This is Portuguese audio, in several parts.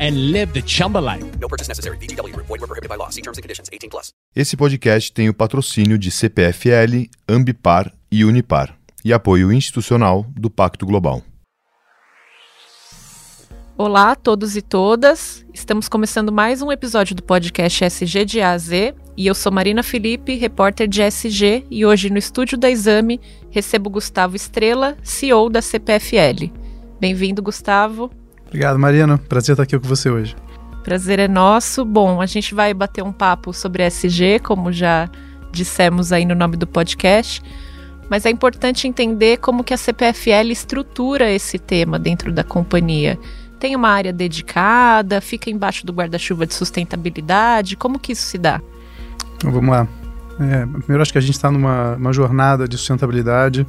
and live the Chumba life. No purchase necessary. VGW. Void were prohibited by law. See terms and conditions. 18 plus. Esse podcast tem o patrocínio de CPFL, Ambipar e Unipar e apoio institucional do Pacto Global. Olá a todos e todas. Estamos começando mais um episódio do podcast SG de A a Z e eu sou Marina Felipe, repórter de SG, e hoje no estúdio da Exame recebo Gustavo Estrela, CEO da CPFL. Bem-vindo, Gustavo. Obrigado, Marina. Prazer estar aqui com você hoje. Prazer é nosso. Bom, a gente vai bater um papo sobre SG, como já dissemos aí no nome do podcast, mas é importante entender como que a CPFL estrutura esse tema dentro da companhia tem uma área dedicada, fica embaixo do guarda-chuva de sustentabilidade? Como que isso se dá? Então, vamos lá. É, primeiro, acho que a gente está numa jornada de sustentabilidade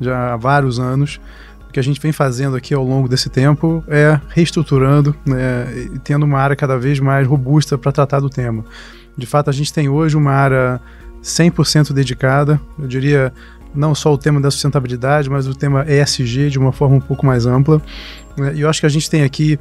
já há vários anos. O que a gente vem fazendo aqui ao longo desse tempo é reestruturando né, e tendo uma área cada vez mais robusta para tratar do tema. De fato, a gente tem hoje uma área 100% dedicada, eu diria não só o tema da sustentabilidade, mas o tema ESG de uma forma um pouco mais ampla. Né? E eu acho que a gente tem aqui,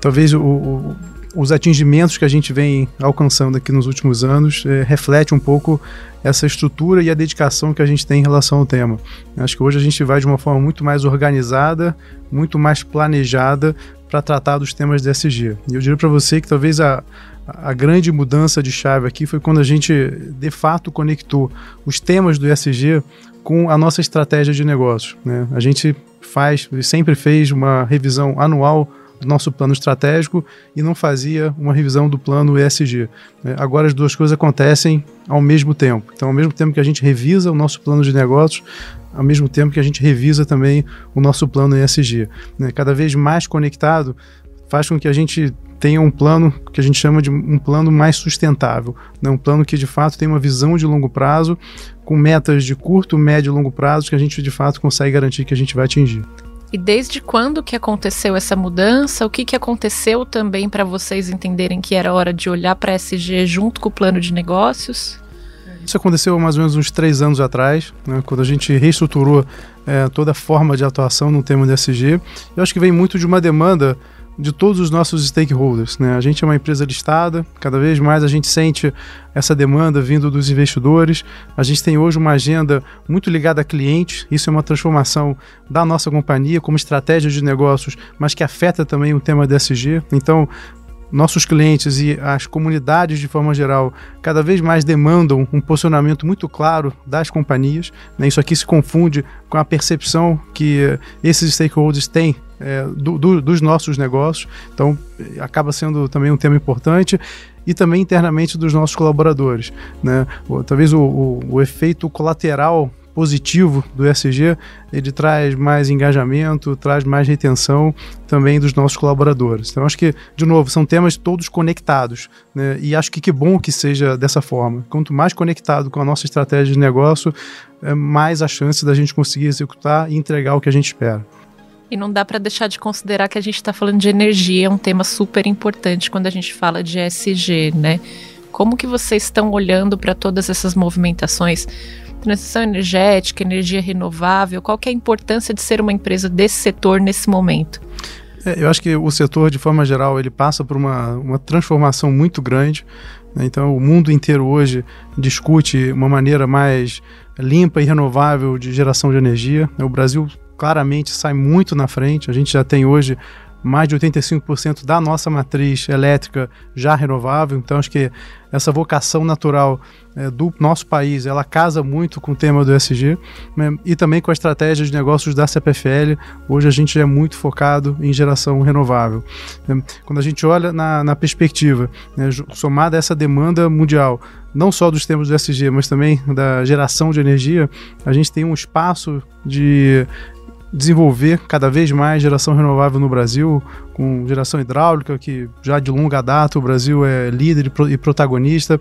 talvez, o, o, os atingimentos que a gente vem alcançando aqui nos últimos anos é, reflete um pouco essa estrutura e a dedicação que a gente tem em relação ao tema. Acho que hoje a gente vai de uma forma muito mais organizada, muito mais planejada para tratar dos temas de ESG. E eu diria para você que talvez a, a grande mudança de chave aqui foi quando a gente de fato conectou os temas do ESG com a nossa estratégia de negócio. Né? A gente faz, sempre fez uma revisão anual do nosso plano estratégico e não fazia uma revisão do plano ESG. Né? Agora as duas coisas acontecem ao mesmo tempo. Então, ao mesmo tempo que a gente revisa o nosso plano de negócios, ao mesmo tempo que a gente revisa também o nosso plano ESG. Né? Cada vez mais conectado faz com que a gente tenha um plano que a gente chama de um plano mais sustentável, né? um plano que de fato tem uma visão de longo prazo, com metas de curto, médio e longo prazo que a gente de fato consegue garantir que a gente vai atingir. E desde quando que aconteceu essa mudança? O que, que aconteceu também para vocês entenderem que era hora de olhar para SG junto com o plano de negócios? Isso aconteceu mais ou menos uns três anos atrás, né, quando a gente reestruturou é, toda a forma de atuação no tema de SG. Eu acho que vem muito de uma demanda de todos os nossos stakeholders. Né? A gente é uma empresa listada, cada vez mais a gente sente essa demanda vindo dos investidores. A gente tem hoje uma agenda muito ligada a clientes, isso é uma transformação da nossa companhia como estratégia de negócios, mas que afeta também o tema DSG. Então, nossos clientes e as comunidades de forma geral cada vez mais demandam um posicionamento muito claro das companhias. Né? Isso aqui se confunde com a percepção que esses stakeholders têm é, do, do, dos nossos negócios. Então, acaba sendo também um tema importante e também internamente dos nossos colaboradores. Né? Talvez o, o, o efeito colateral positivo do ESG, ele traz mais engajamento, traz mais retenção também dos nossos colaboradores. Então, acho que, de novo, são temas todos conectados, né? e acho que que bom que seja dessa forma. Quanto mais conectado com a nossa estratégia de negócio, é mais a chance da gente conseguir executar e entregar o que a gente espera. E não dá para deixar de considerar que a gente está falando de energia, é um tema super importante quando a gente fala de ESG, né? Como que vocês estão olhando para todas essas movimentações? Transição energética, energia renovável, qual que é a importância de ser uma empresa desse setor nesse momento? É, eu acho que o setor, de forma geral, ele passa por uma, uma transformação muito grande. Né? Então, o mundo inteiro hoje discute uma maneira mais limpa e renovável de geração de energia. O Brasil claramente sai muito na frente. A gente já tem hoje mais de 85% da nossa matriz elétrica já renovável. Então, acho que essa vocação natural é, do nosso país, ela casa muito com o tema do ESG né, e também com a estratégia de negócios da CPFL. Hoje a gente é muito focado em geração renovável. É, quando a gente olha na, na perspectiva, né, somada a essa demanda mundial, não só dos temas do ESG, mas também da geração de energia, a gente tem um espaço de desenvolver cada vez mais geração renovável no Brasil, com geração hidráulica, que já de longa data o Brasil é líder e protagonista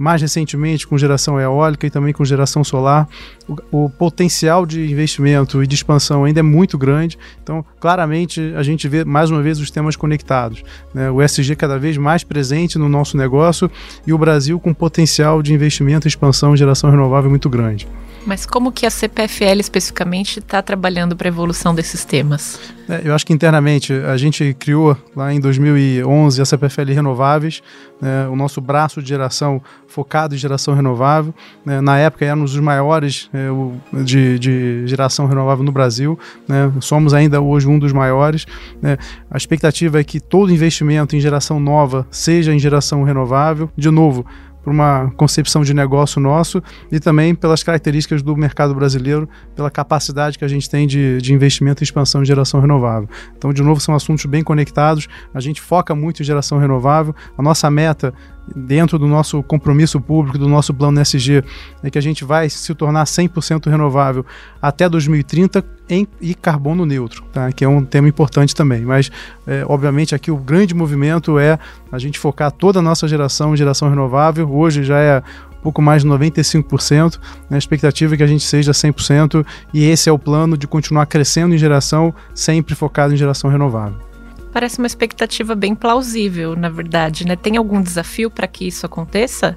mais recentemente com geração eólica e também com geração solar. O, o, potencial de investimento e de expansão ainda é muito grande, então claramente a gente vê mais uma vez os temas conectados. Né? O SG cada vez mais presente no nosso negócio e o Brasil com potencial de investimento, expansão e geração renovável muito grande. Mas como que a CPFL especificamente está trabalhando para a evolução desses temas? É, eu acho que internamente a gente criou lá em 2011 a CPFL Renováveis, né, o nosso braço de geração focado em geração renovável. Né, na época éramos os maiores é, o, de, de, geração renovável no Brasil, né, somos ainda hoje um dos maiores. Né. a expectativa é que todo investimento em geração nova seja em geração renovável. De novo, por uma concepção de negócio nosso e também pelas características do mercado brasileiro, pela capacidade que a gente tem de, de investimento e expansão de geração renovável. Então, de novo, são assuntos bem conectados. A gente foca muito em geração renovável. A nossa meta dentro do nosso compromisso público, do nosso plano SG, é que a gente vai se tornar 100% renovável até 2030 em, e carbono neutro, tá? que é um tema importante também. Mas, é, obviamente, aqui o grande movimento é a gente focar toda a nossa geração em geração renovável. Hoje já é pouco mais de 95%. Né? A expectativa é que a gente seja 100% e esse é o plano de continuar crescendo em geração, sempre focado em geração renovável. Parece uma expectativa bem plausível, na verdade, né? Tem algum desafio para que isso aconteça?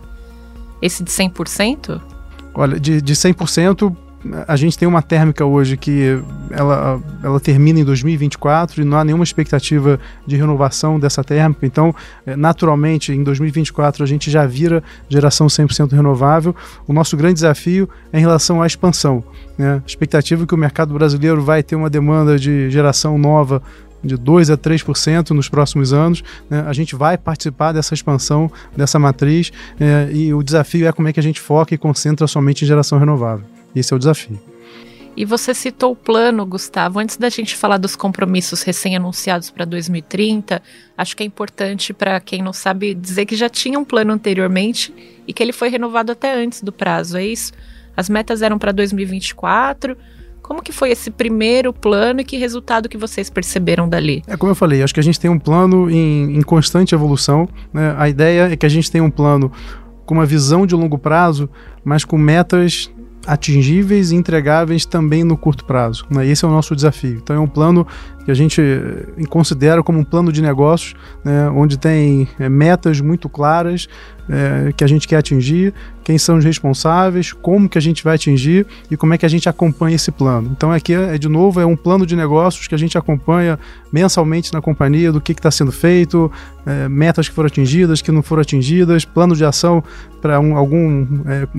Esse de 100%? Olha, de, de 100%, a gente tem uma térmica hoje que ela, ela termina em 2024 e não há nenhuma expectativa de renovação dessa térmica. Então, é, naturalmente, em 2024 a gente já vira geração 100% renovável. O nosso grande desafio é em relação à expansão. Né? A expectativa é que o mercado brasileiro vai ter uma demanda de geração nova de 2 a 3% nos próximos anos. Né? A gente vai participar dessa expansão, dessa matriz, é, e o desafio é como é que a gente foca e concentra somente em geração renovável. Esse é o desafio. E você citou o plano, Gustavo. Antes da gente falar dos compromissos recém-anunciados para 2030, acho que é importante para quem não sabe dizer que já tinha um plano anteriormente e que ele foi renovado até antes do prazo, é isso? As metas eram para 2024 como que foi esse primeiro plano e que resultado que vocês perceberam dali? É como eu falei, acho que a gente tem um plano em, em constante evolução. Né? A ideia é que a gente tenha um plano com uma visão de longo prazo, mas com metas atingíveis e entregáveis também no curto prazo. Né? Esse é o nosso desafio. Então é um plano que a gente eh, considera como um plano de negócios, né? onde tem é, metas muito claras é, que a gente quer atingir, quem são os responsáveis, como que a gente vai atingir e como é que a gente acompanha esse plano. Então aqui é, de novo é um plano de negócios que a gente acompanha mensalmente na companhia do que está sendo feito, é, metas que foram atingidas, que não foram atingidas, plano de ação para um, algum,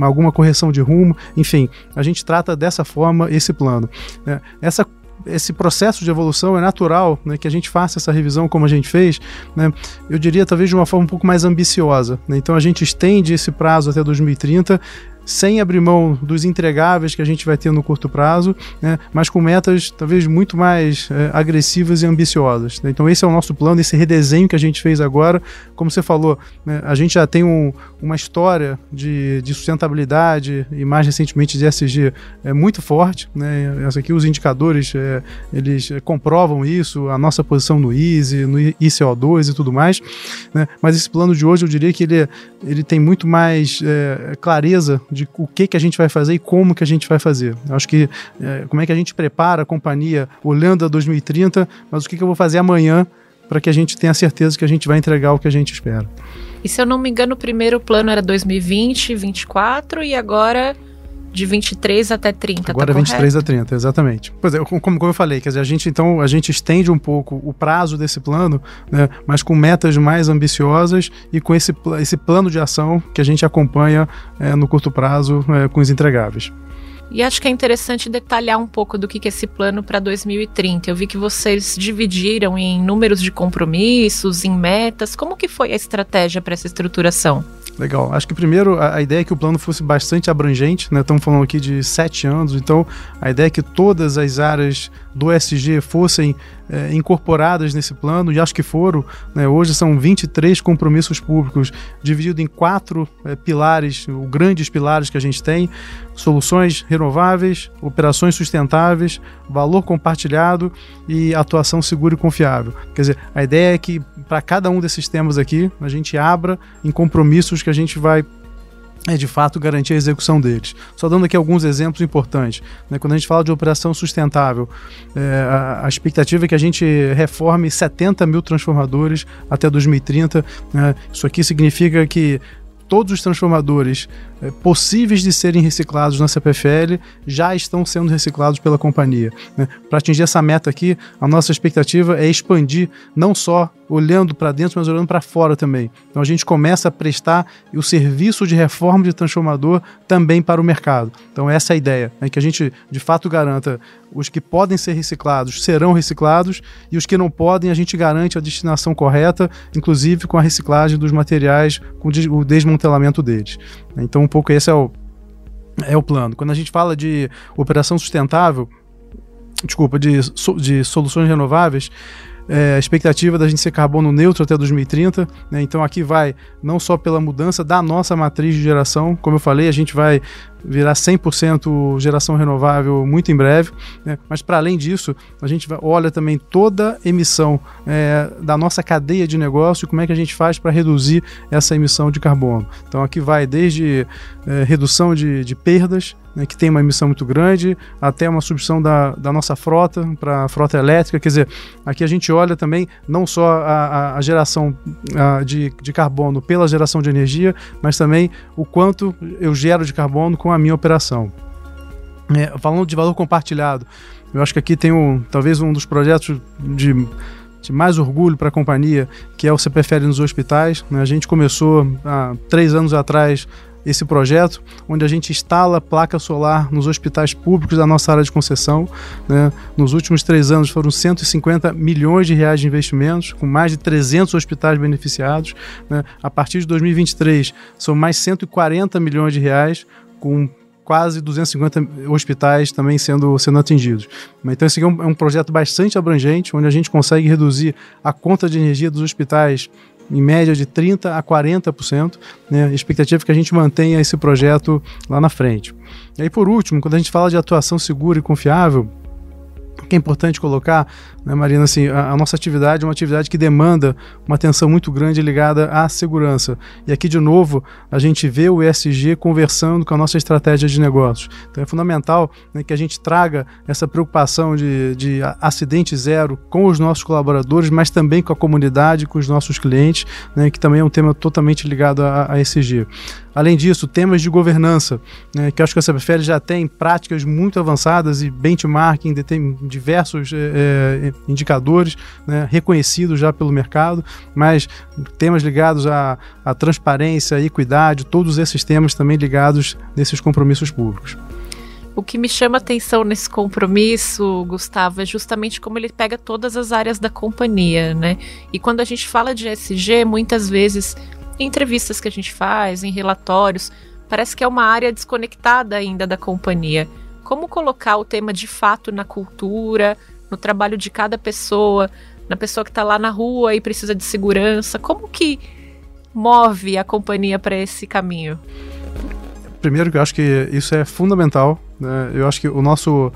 alguma correção de rumo, enfim, a gente trata dessa forma esse plano. essa esse processo de evolução é natural, né, que a gente faça essa revisão como a gente fez, né, eu diria talvez de uma forma um pouco mais ambiciosa. Né, então a gente estende esse prazo até 2030 sem abrir mão dos entregáveis que a gente vai ter no curto prazo, né, mas com metas talvez muito mais é, agressivas e ambiciosas. Né? Então esse é o nosso plano, esse redesenho que a gente fez agora. Como você falou, né, a gente já tem um, uma história de, de, sustentabilidade e mais recentemente de SG é, muito forte. Né? Essa aqui os indicadores é, eles comprovam isso, a nossa posição no ISE, no ICO2 e tudo mais. Né? Mas esse plano de hoje eu diria que ele, ele tem muito mais é, clareza de o que, que a gente vai fazer e como que a gente vai fazer. Acho que é, como é que a gente prepara a companhia olhando a 2030, mas o que, que eu vou fazer amanhã para que a gente tenha certeza que a gente vai entregar o que a gente espera. E se eu não me engano, o primeiro plano era 2020, 2024 e agora de 23 até 30, tá Agora tá 23 a 30, exatamente. Pois é, como, como eu falei, quer dizer, a gente então a gente estende um pouco o prazo desse plano, né, mas com metas mais ambiciosas e com esse, esse plano de ação que a gente acompanha é, no curto prazo é, com os entregáveis. E acho que é interessante detalhar um pouco do que, que é esse plano para 2030. Eu vi que vocês dividiram em números de compromissos, em metas. Como que foi a estratégia para essa estruturação? Legal. Acho que primeiro a, a, ideia é que o plano fosse bastante abrangente, né? Estamos falando aqui de sete anos, então a ideia é que todas as áreas do SG fossem é, incorporadas nesse plano, e acho que foram. Né? Hoje são 23 compromissos públicos, dividido em quatro é, pilares, grandes pilares que a gente tem: soluções renováveis, operações sustentáveis, valor compartilhado e atuação segura e confiável. Quer dizer, a ideia é que para cada um desses temas aqui, a gente abra em compromissos que a gente vai é de fato garantir a execução deles. Só dando aqui alguns exemplos importantes. Né? Quando a gente fala de operação sustentável, é, a, a, expectativa é que a gente reforme 70 mil transformadores até 2030. Né? Isso aqui significa que todos os transformadores é, possíveis de serem reciclados na CPFL já estão sendo reciclados pela companhia. Né? Para atingir essa meta aqui, a nossa expectativa é expandir não só olhando para dentro, mas olhando para fora também. Então a gente começa a prestar o serviço de reforma de transformador também para o mercado. Então essa é a ideia, é que a gente de fato garanta os que podem ser reciclados serão reciclados e os que não podem a gente garante a destinação correta, inclusive com a reciclagem dos materiais, com o desmantelamento deles. Então um pouco esse é o é o plano. Quando a gente fala de operação sustentável, desculpa, de, de soluções renováveis, é, a expectativa da gente ser carbono neutro até 2030. Né? Então aqui vai não só pela mudança da nossa matriz de geração, como eu falei, a gente vai virar 100% geração renovável muito em breve, né? mas para além disso, a gente olha também toda emissão é, da nossa cadeia de negócio, como é que a gente faz para reduzir essa emissão de carbono. Então aqui vai desde é, redução de, de perdas, né, que tem uma emissão muito grande, até uma substituição da, da nossa frota para a frota elétrica. Quer dizer, aqui a gente olha também não só a, a geração a, de, de carbono pela geração de energia, mas também o quanto eu gero de carbono com a minha operação. É, falando de valor compartilhado, eu acho que aqui tem um, talvez um dos projetos de, de mais orgulho para a companhia, que é o CPFL nos hospitais. Né? A gente começou há três anos atrás esse projeto, onde a gente instala placa solar nos hospitais públicos da nossa área de concessão. Né? Nos últimos três anos foram 150 milhões de reais de investimentos, com mais de 300 hospitais beneficiados. Né? A partir de 2023, são mais 140 milhões de reais, com quase 250 hospitais também sendo, sendo atingidos. Então, esse aqui é um, é um projeto bastante abrangente, onde a gente consegue reduzir a conta de energia dos hospitais em média de 30% a 40%. Né? A expectativa é que a gente mantenha esse projeto lá na frente. E aí, por último, quando a gente fala de atuação segura e confiável, que é importante colocar, né, Marina, assim, a, a, nossa atividade é uma atividade que demanda uma atenção muito grande ligada à segurança. E aqui, de novo, a gente vê o ESG conversando com a nossa estratégia de negócios. Então é fundamental né, que a gente traga essa preocupação de, de acidente zero com os nossos colaboradores, mas também com a comunidade, com os nossos clientes, né, que também é um tema totalmente ligado a, a ESG. Além disso, temas de governança, né, que acho que a CBFL já tem práticas muito avançadas e benchmarking, tem diversos é, indicadores né, reconhecidos já pelo mercado, mas temas ligados à, à transparência, à equidade, todos esses temas também ligados nesses compromissos públicos. O que me chama atenção nesse compromisso, Gustavo, é justamente como ele pega todas as áreas da companhia, né? E quando a gente fala de SG, muitas vezes em entrevistas que a gente faz, em relatórios, parece que é uma área desconectada ainda da companhia. Como colocar o tema de fato na cultura, no trabalho de cada pessoa, na pessoa que está lá na rua e precisa de segurança? Como que move a companhia para esse caminho? Primeiro que eu acho que isso é fundamental. Né? Eu acho que o nosso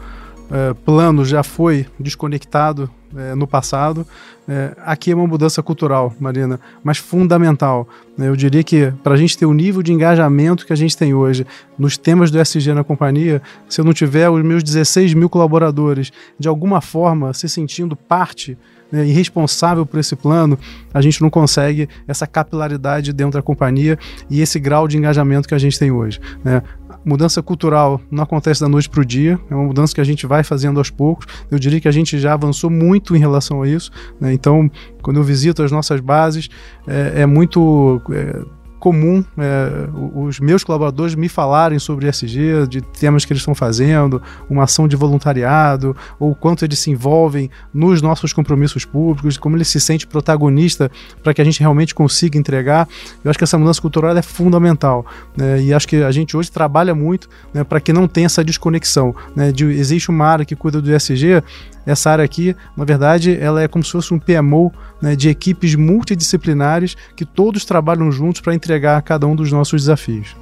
é, plano já foi desconectado é, no passado. É, aqui é uma mudança cultural, Marina, mas fundamental. Eu diria que para a gente ter o nível de engajamento que a gente tem hoje nos temas do SG na companhia, se eu não tiver os meus 16 mil colaboradores de alguma forma se sentindo parte né, e responsável por esse plano, a gente não consegue essa capilaridade dentro da companhia e esse grau de engajamento que a gente tem hoje. Né? Mudança cultural não acontece da noite para o dia, é uma mudança que a gente vai fazendo aos poucos. Eu diria que a gente já avançou muito em relação a isso. Né? Então, quando eu visito as nossas bases, é, é muito. É, comum é, os meus colaboradores me falarem sobre ESG, de temas que eles estão fazendo, uma ação de voluntariado, ou quanto eles se envolvem nos nossos compromissos públicos, como ele se sente protagonista para que a gente realmente consiga entregar. Eu acho que essa mudança cultural é fundamental. Né? E acho que a gente hoje trabalha muito né, para que não tenha essa desconexão. Né? De, existe uma área que cuida do ESG, essa área aqui, na verdade, ela é como se fosse um PMO né, de equipes multidisciplinares que todos trabalham juntos para entregar cada um dos nossos desafios.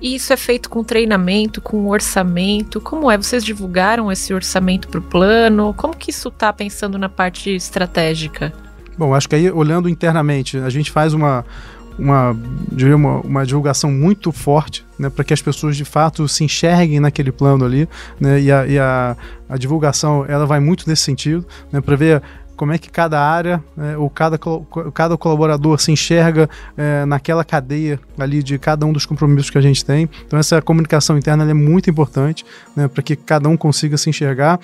E isso é feito com treinamento, com orçamento? Como é? Vocês divulgaram esse orçamento para o plano? Como que isso está pensando na parte estratégica? Bom, acho que aí, olhando internamente, a gente faz uma, uma, uma, uma divulgação muito forte né, para que as pessoas de fato se enxerguem naquele plano ali, né, e, a, e a, a divulgação ela vai muito nesse sentido, né, para ver como é que cada área é, ou cada, cada colaborador se enxerga é, naquela cadeia ali de cada um dos compromissos que a gente tem. Então essa comunicação interna é muito importante né, para que cada um consiga se enxergar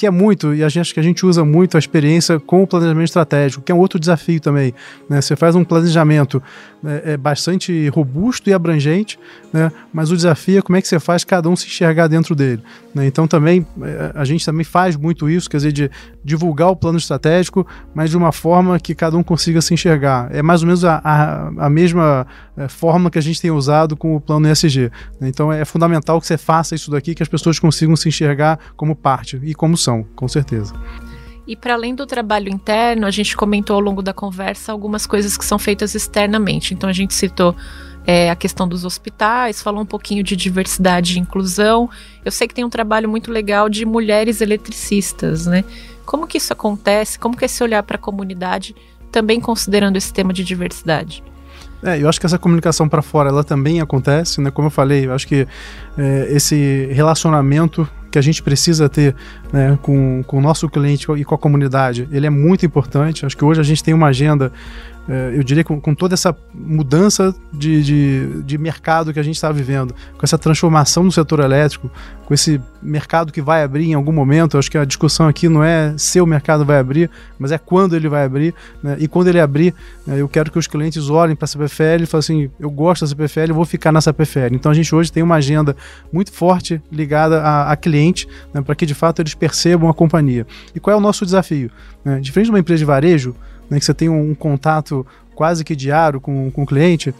que é muito, e a gente, acho que a gente usa muito a experiência com o planejamento estratégico, que é um outro desafio também. Né? Você faz um planejamento é, é bastante robusto e abrangente, né? mas o desafio é como é que você faz cada um se enxergar dentro dele. Né? Então também é, a gente também faz muito isso, quer dizer, de divulgar o plano estratégico, mas de uma forma que cada um consiga se enxergar. É mais ou menos a, a, a mesma é, forma que a gente tem usado com o plano ESG. Né? Então é fundamental que você faça isso daqui, que as pessoas consigam se enxergar como parte e como são com certeza. E para além do trabalho interno, a gente comentou ao longo da conversa algumas coisas que são feitas externamente. Então a gente citou é, a questão dos hospitais, falou um pouquinho de diversidade e inclusão. Eu sei que tem um trabalho muito legal de mulheres eletricistas, né? Como que isso acontece? Como que é esse olhar para a comunidade, também considerando esse tema de diversidade? É, eu acho que essa comunicação para fora ela também acontece, né? Como eu falei, eu acho que é, esse relacionamento que a gente precisa ter né, com, com o nosso cliente e com a comunidade, ele é muito importante. Acho que hoje a gente tem uma agenda eu diria, com, com, toda essa mudança de, de, de mercado que a gente está vivendo, com essa transformação no setor elétrico, com esse mercado que vai abrir em algum momento, acho que a discussão aqui não é se o mercado vai abrir, mas é quando ele vai abrir, né? e quando ele abrir, né, eu quero que os clientes olhem para a CPFL e falem assim, eu gosto da CPFL, eu vou ficar nessa CPFL. Então a gente hoje tem uma agenda muito forte ligada a, a cliente, né, para que de fato eles percebam a companhia. E qual é o nosso desafio? Né? Diferente de uma empresa de varejo, né, que você tem um, contato quase que diário com, com o cliente,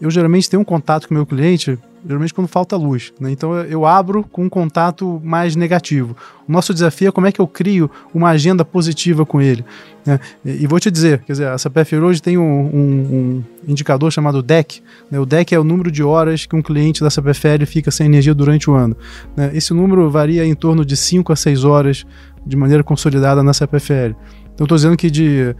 eu geralmente tenho um contato com o meu cliente, geralmente quando falta luz. Né? Então eu abro com um contato mais negativo. O nosso desafio é como é que eu crio uma agenda positiva com ele. Né? E, e, vou te dizer, quer dizer, a CPF hoje tem um, um, um indicador chamado DEC. Né? O DEC é o número de horas que um cliente da CPFL fica sem energia durante o ano. Né? Esse número varia em torno de 5 a 6 horas de maneira consolidada na CPFL. Então estou dizendo que de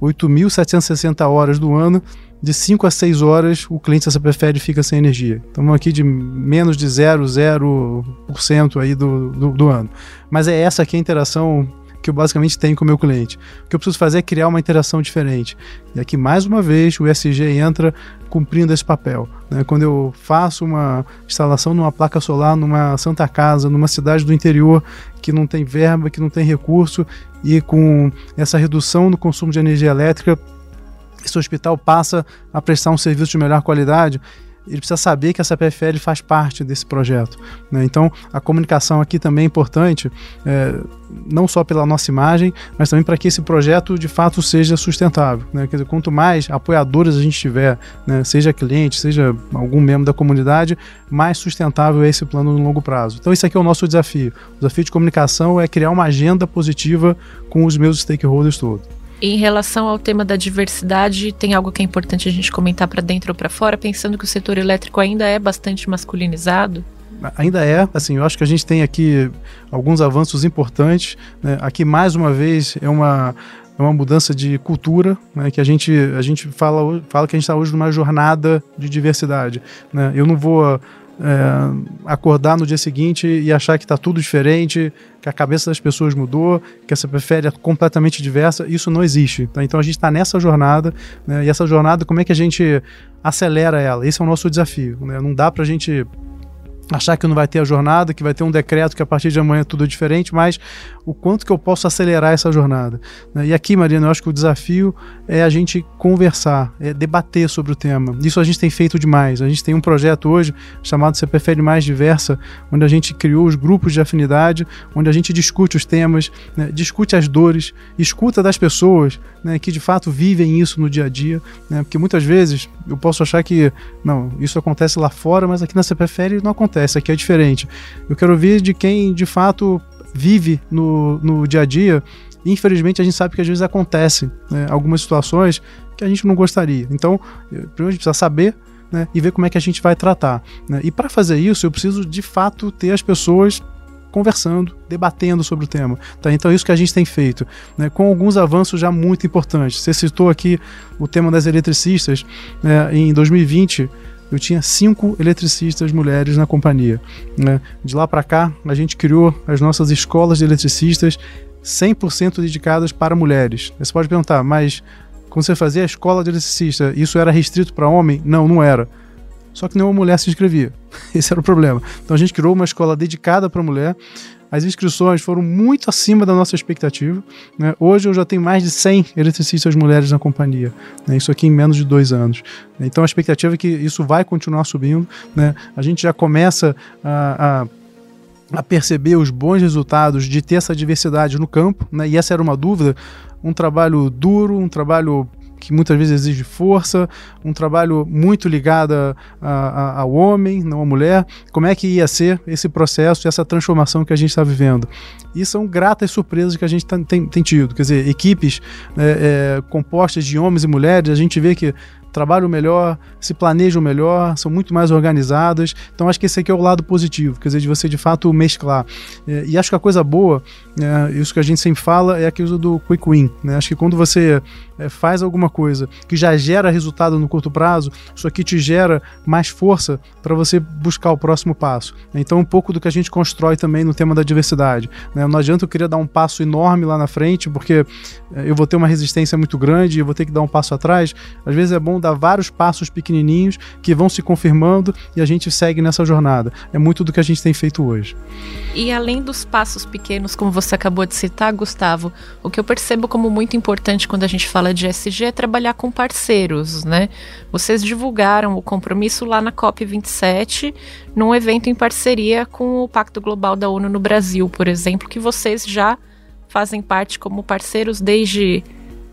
8.760 horas do ano, de 5 a 6 horas o cliente essa prefere fica sem energia. Estamos aqui de menos de 0,0% aí do, do, do ano. Mas é essa aqui a interação que eu basicamente tenho com o meu cliente. O que eu preciso fazer é criar uma interação diferente. E aqui, mais uma vez, o ESG entra cumprindo esse papel. Né? Quando eu faço uma instalação numa placa solar numa santa casa, numa cidade do interior que não tem verba, que não tem recurso, e com essa redução no consumo de energia elétrica, esse hospital passa a prestar um serviço de melhor qualidade, ele precisa saber que essa PFL faz parte desse projeto. Né? Então, a comunicação aqui também é importante, é, não só pela nossa imagem, mas também para que esse projeto de fato seja sustentável. Né? Quer dizer, quanto mais apoiadores a gente tiver, né? seja cliente, seja algum membro da comunidade, mais sustentável é esse plano no longo prazo. Então, esse aqui é o nosso desafio. O desafio de comunicação é criar uma agenda positiva com os meus stakeholders todos. Em relação ao tema da diversidade, tem algo que é importante a gente comentar para dentro ou para fora, pensando que o setor elétrico ainda é bastante masculinizado? Ainda é, assim, eu acho que a gente tem aqui alguns avanços importantes. Né? Aqui, mais uma vez, é uma, é uma mudança de cultura, né, que a gente, a gente fala, fala que a gente está hoje numa jornada de diversidade. Né? Eu não vou é, acordar no dia seguinte e achar que está tudo diferente, que a cabeça das pessoas mudou, que essa prefere é completamente diversa, isso não existe. Tá? Então a gente está nessa jornada, né, e essa jornada, como é que a gente acelera ela? Esse é o nosso desafio. Né? Não dá para a gente achar que não vai ter a jornada, que vai ter um decreto que a partir de amanhã tudo é diferente, mas o quanto que eu posso acelerar essa jornada. Né? E aqui, Marina, eu acho que o desafio é a gente conversar, é debater sobre o tema. Isso a gente tem feito demais. A gente tem um projeto hoje chamado CPFL Mais Diversa, onde a gente criou os grupos de afinidade, onde a gente discute os temas, né? discute as dores, escuta das pessoas né? que de fato vivem isso no dia a dia, né? porque muitas vezes eu posso achar que não, isso acontece lá fora, mas aqui na CPFL não acontece, aqui é diferente. Eu quero ouvir de quem de fato vive no, no dia a dia, infelizmente a gente sabe que às vezes acontecem né, algumas situações que a gente não gostaria. Então, primeiro a gente precisa saber né, e ver como é que a gente vai tratar. Né? E para fazer isso, eu preciso de fato ter as pessoas conversando, debatendo sobre o tema. Tá? Então, é isso que a gente tem feito, né, com alguns avanços já muito importantes. Você citou aqui o tema das eletricistas. Né, em 2020, eu tinha cinco eletricistas mulheres na companhia. Né? De lá para cá, a gente criou as nossas escolas de eletricistas 100% dedicadas para mulheres. Você pode perguntar, mas quando você fazia a escola de eletricista, isso era restrito para homem? Não, não era. Só que nenhuma mulher se inscrevia. Esse era o problema. Então a gente criou uma escola dedicada para mulher as inscrições foram muito acima da nossa expectativa. Né? Hoje eu já tenho mais de 100 eletricistas mulheres na companhia. Né? Isso aqui em menos de dois anos. Então a expectativa é que isso vai continuar subindo. Né? A gente já começa a, a, a, perceber os bons resultados de ter essa diversidade no campo. Né? E essa era uma dúvida. Um trabalho duro, um trabalho que muitas vezes exige força, um trabalho muito ligado a, a, ao homem, não à mulher. Como é que ia ser esse processo, essa transformação que a gente está vivendo? E são gratas surpresas que a gente tá, tem, tem, tido. Quer dizer, equipes é, é, compostas de homens e mulheres, a gente vê que trabalham melhor, se planejam melhor, são muito mais organizadas. Então acho que esse aqui é o lado positivo, quer dizer, de você de fato mesclar. É, e acho que a coisa boa, é, isso que a gente sempre fala, é aquilo do quick win. Né? Acho que quando você é, faz alguma coisa que já gera resultado no curto prazo, isso aqui te gera mais força para você buscar o próximo passo. Então, um pouco do que a gente constrói também no tema da diversidade. Né? Não adianta eu querer dar um passo enorme lá na frente, porque é, eu vou ter uma resistência muito grande e vou ter que dar um passo atrás. Às vezes é bom dar vários passos pequenininhos que vão se confirmando e a gente segue nessa jornada. É muito do que a gente tem feito hoje. E além dos passos pequenos, como você acabou de citar, Gustavo, o que eu percebo como muito importante quando a gente fala de SG é trabalhar com parceiros, né? Vocês divulgaram o compromisso lá na COP27, num evento em parceria com o Pacto Global da ONU no Brasil, por exemplo, que vocês já fazem parte como parceiros desde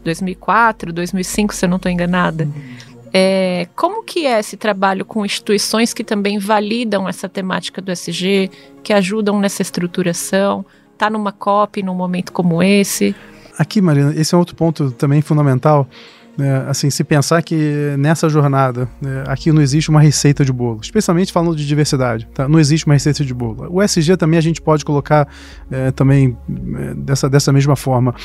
2004, 2005, se eu não estou enganada. É, como que é esse trabalho com instituições que também validam essa temática do SG, que ajudam nessa estruturação? Tá numa COP num momento como esse? Aqui, Marina, esse é outro ponto também fundamental. É, assim, se pensar que nessa jornada é, aqui não existe uma receita de bolo, especialmente falando de diversidade, tá? não existe uma receita de bolo. O SG também a gente pode colocar é, também é, dessa, dessa mesma forma.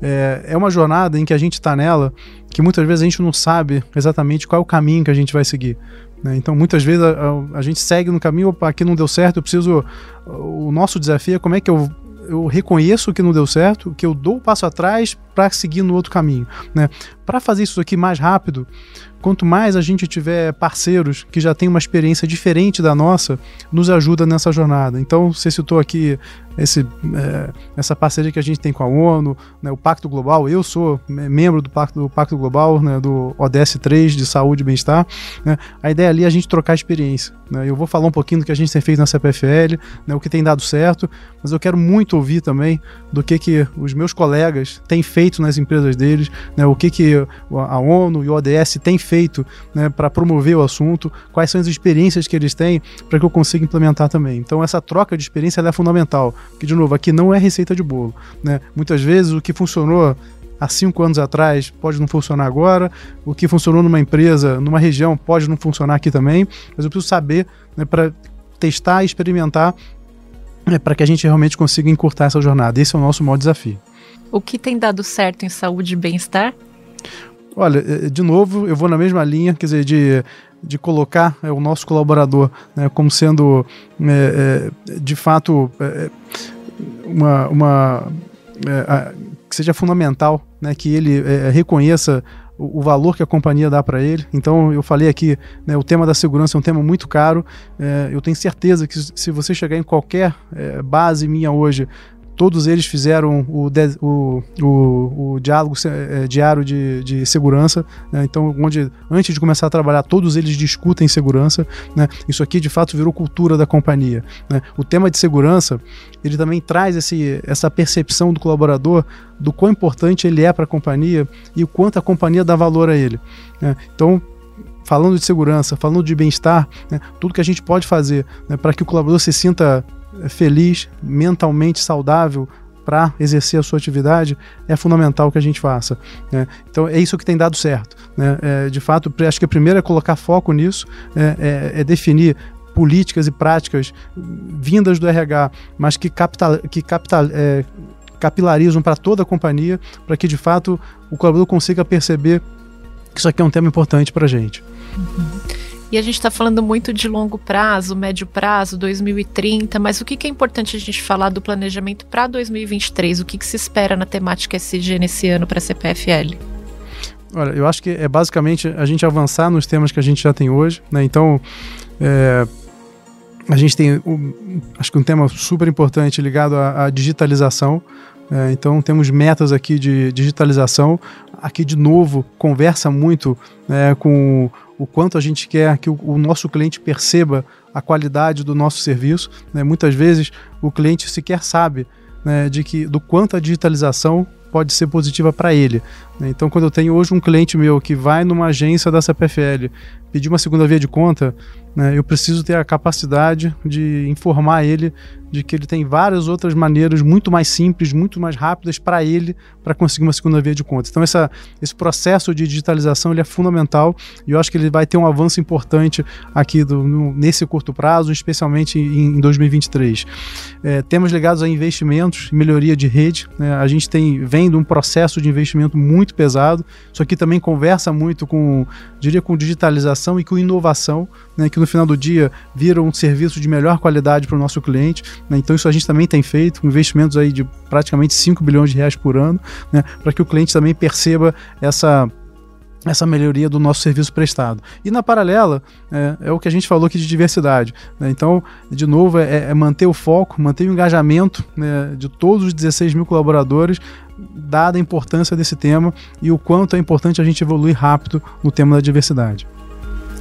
É, é uma jornada em que a gente está nela que muitas vezes a gente não sabe exatamente qual é o caminho que a gente vai seguir. Né? Então, muitas vezes a, a, a, gente segue no caminho, opa, aqui não deu certo, eu preciso. O nosso desafio é como é que eu eu reconheço que não deu certo, que eu dou o passo atrás para seguir no outro caminho. Né? Para fazer isso aqui mais rápido, quanto mais a gente tiver parceiros que já têm uma experiência diferente da nossa, nos ajuda nessa jornada. Então, você citou aqui esse, é, essa parceria que a gente tem com a ONU, né, o Pacto Global. Eu sou membro do Pacto, do Pacto Global, né, do ODS 3 de Saúde e Bem-Estar. Né. A ideia ali é a gente trocar experiência. Né. Eu vou falar um pouquinho do que a gente tem feito na CPFL, né, o que tem dado certo, mas eu quero muito ouvir também do que, que os meus colegas têm feito nas empresas deles, né, o que, que a ONU e o ODS têm feito para promover o assunto, quais são as experiências que eles têm para que eu consiga implementar também. Então, essa troca de experiência é fundamental. Que, de novo, aqui não é receita de bolo. Né? Muitas vezes o que funcionou há cinco anos atrás pode não funcionar agora, o que funcionou numa empresa, numa região, pode não funcionar aqui também, mas eu preciso saber né, para testar e experimentar né, para que a gente realmente consiga encurtar essa jornada. Esse é o nosso maior desafio. O que tem dado certo em saúde e bem-estar? Olha, eh, de novo, eu vou na mesma linha, quer dizer, de de colocar é, o nosso colaborador né, como sendo é, é, de fato é, uma, uma é, a, que seja fundamental né, que ele é, reconheça o, o valor que a companhia dá para ele. Então, eu falei aqui, né, o tema da segurança é um tema muito caro. É, eu tenho certeza que se você chegar em qualquer é, base minha hoje, todos eles fizeram o, o, o, o diálogo é, diário de, de segurança, né? então onde antes de começar a trabalhar todos eles discutem segurança, né? isso aqui de fato virou cultura da companhia. Né? O tema de segurança ele também traz esse, essa percepção do colaborador do quão importante ele é para a companhia e o quanto a companhia dá valor a ele. Né? Então falando de segurança, falando de bem-estar, né? tudo que a gente pode fazer né? para que o colaborador se sinta feliz, mentalmente saudável para exercer a sua atividade, é fundamental que a gente faça. Né? Então é isso que tem dado certo. Né? É, de fato, acho que a primeira é colocar foco nisso, é, é, é definir políticas e práticas vindas do RH, mas que, capital, que capital, é, capilarizam para toda a companhia, para que de fato o colaborador consiga perceber que isso aqui é um tema importante para a gente. Uhum. E a gente está falando muito de longo prazo, médio prazo, 2030, mas o que, que é importante a gente falar do planejamento para 2023? O que, que se espera na temática SG nesse ano para a CPFL? Olha, eu acho que é basicamente a gente avançar nos temas que a gente já tem hoje, né? Então, é, a gente tem, um, acho que um tema super importante ligado à, à digitalização. É, então, temos metas aqui de digitalização. Aqui, de novo, conversa muito é, com o quanto a gente quer que o, o nosso cliente perceba a qualidade do nosso serviço. Né? Muitas vezes o cliente sequer sabe né, de que do quanto a digitalização pode ser positiva para ele. Né? Então, quando eu tenho hoje um cliente meu que vai numa agência da CPFL pedir uma segunda via de conta, né, eu preciso ter a capacidade de informar ele de que ele tem várias outras maneiras muito mais simples, muito mais rápidas para ele para conseguir uma segunda via de conta. Então essa, esse processo de digitalização ele é fundamental e eu acho que ele vai ter um avanço importante aqui do, no, nesse curto prazo, especialmente em, em 2023. É, temas ligados a investimentos, melhoria de rede, né, a gente tem vem de um processo de investimento muito pesado. Isso aqui também conversa muito com, diria, com digitalização e com inovação, né, que no final do dia vira um serviço de melhor qualidade para o nosso cliente. Né, então isso a gente também tem feito, investimentos aí de praticamente 5 bilhões de reais por ano, né, para que o cliente também perceba essa essa melhoria do nosso serviço prestado. E na paralela, é, é o que a gente falou aqui de diversidade. Né? Então, de novo, é, é, manter o foco, manter o engajamento né, de todos os 16 mil colaboradores, dada a importância desse tema e o quanto é importante a gente evoluir rápido no tema da diversidade.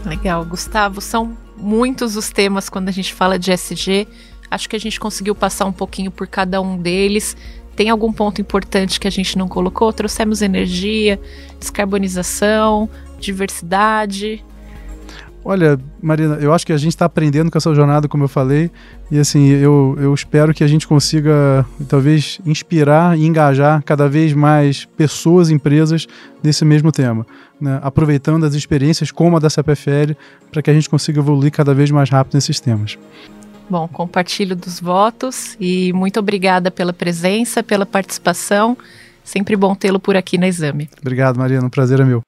Legal, Gustavo, são muitos os temas quando a gente fala de SG. Acho que a gente conseguiu passar um pouquinho por cada um deles. Tem algum ponto importante que a gente não colocou? Trouxemos energia, descarbonização, diversidade. Olha, Marina, eu acho que a gente está aprendendo com essa jornada, como eu falei, e assim, eu, eu espero que a gente consiga, talvez, inspirar e engajar cada vez mais pessoas, empresas nesse mesmo tema, né? aproveitando as experiências como a da CPFL, para que a gente consiga evoluir cada vez mais rápido nesses temas. Bom, compartilho dos votos e muito obrigada pela presença, pela participação. Sempre bom tê-lo por aqui na Exame. Obrigado, Mariana. Um prazer é meu.